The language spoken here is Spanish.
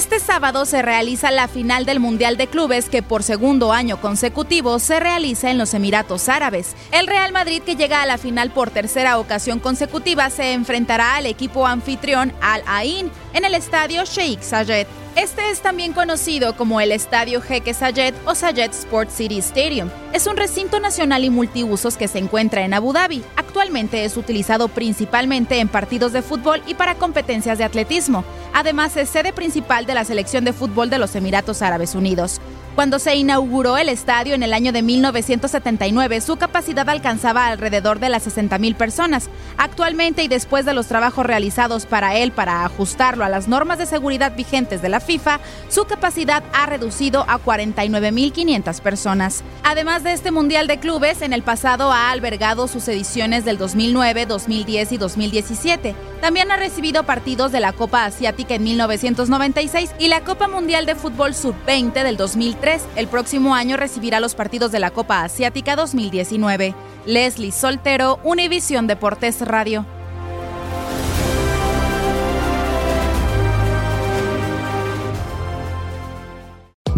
Este sábado se realiza la final del Mundial de Clubes que por segundo año consecutivo se realiza en los Emiratos Árabes. El Real Madrid que llega a la final por tercera ocasión consecutiva se enfrentará al equipo anfitrión Al Ain en el estadio Sheikh Zayed. Este es también conocido como el Estadio Jeque Zayed o Zayed Sport City Stadium. Es un recinto nacional y multiusos que se encuentra en Abu Dhabi. Actualmente es utilizado principalmente en partidos de fútbol y para competencias de atletismo. Además es sede principal de la selección de fútbol de los Emiratos Árabes Unidos. Cuando se inauguró el estadio en el año de 1979, su capacidad alcanzaba alrededor de las 60.000 personas. Actualmente y después de los trabajos realizados para él para ajustarlo a las normas de seguridad vigentes de la FIFA, su capacidad ha reducido a 49.500 personas. Además de este Mundial de Clubes, en el pasado ha albergado sus ediciones del 2009, 2010 y 2017. También ha recibido partidos de la Copa Asiática en 1996 y la Copa Mundial de Fútbol Sub-20 del 2003. El próximo año recibirá los partidos de la Copa Asiática 2019. Leslie Soltero, Univisión Deportes Radio.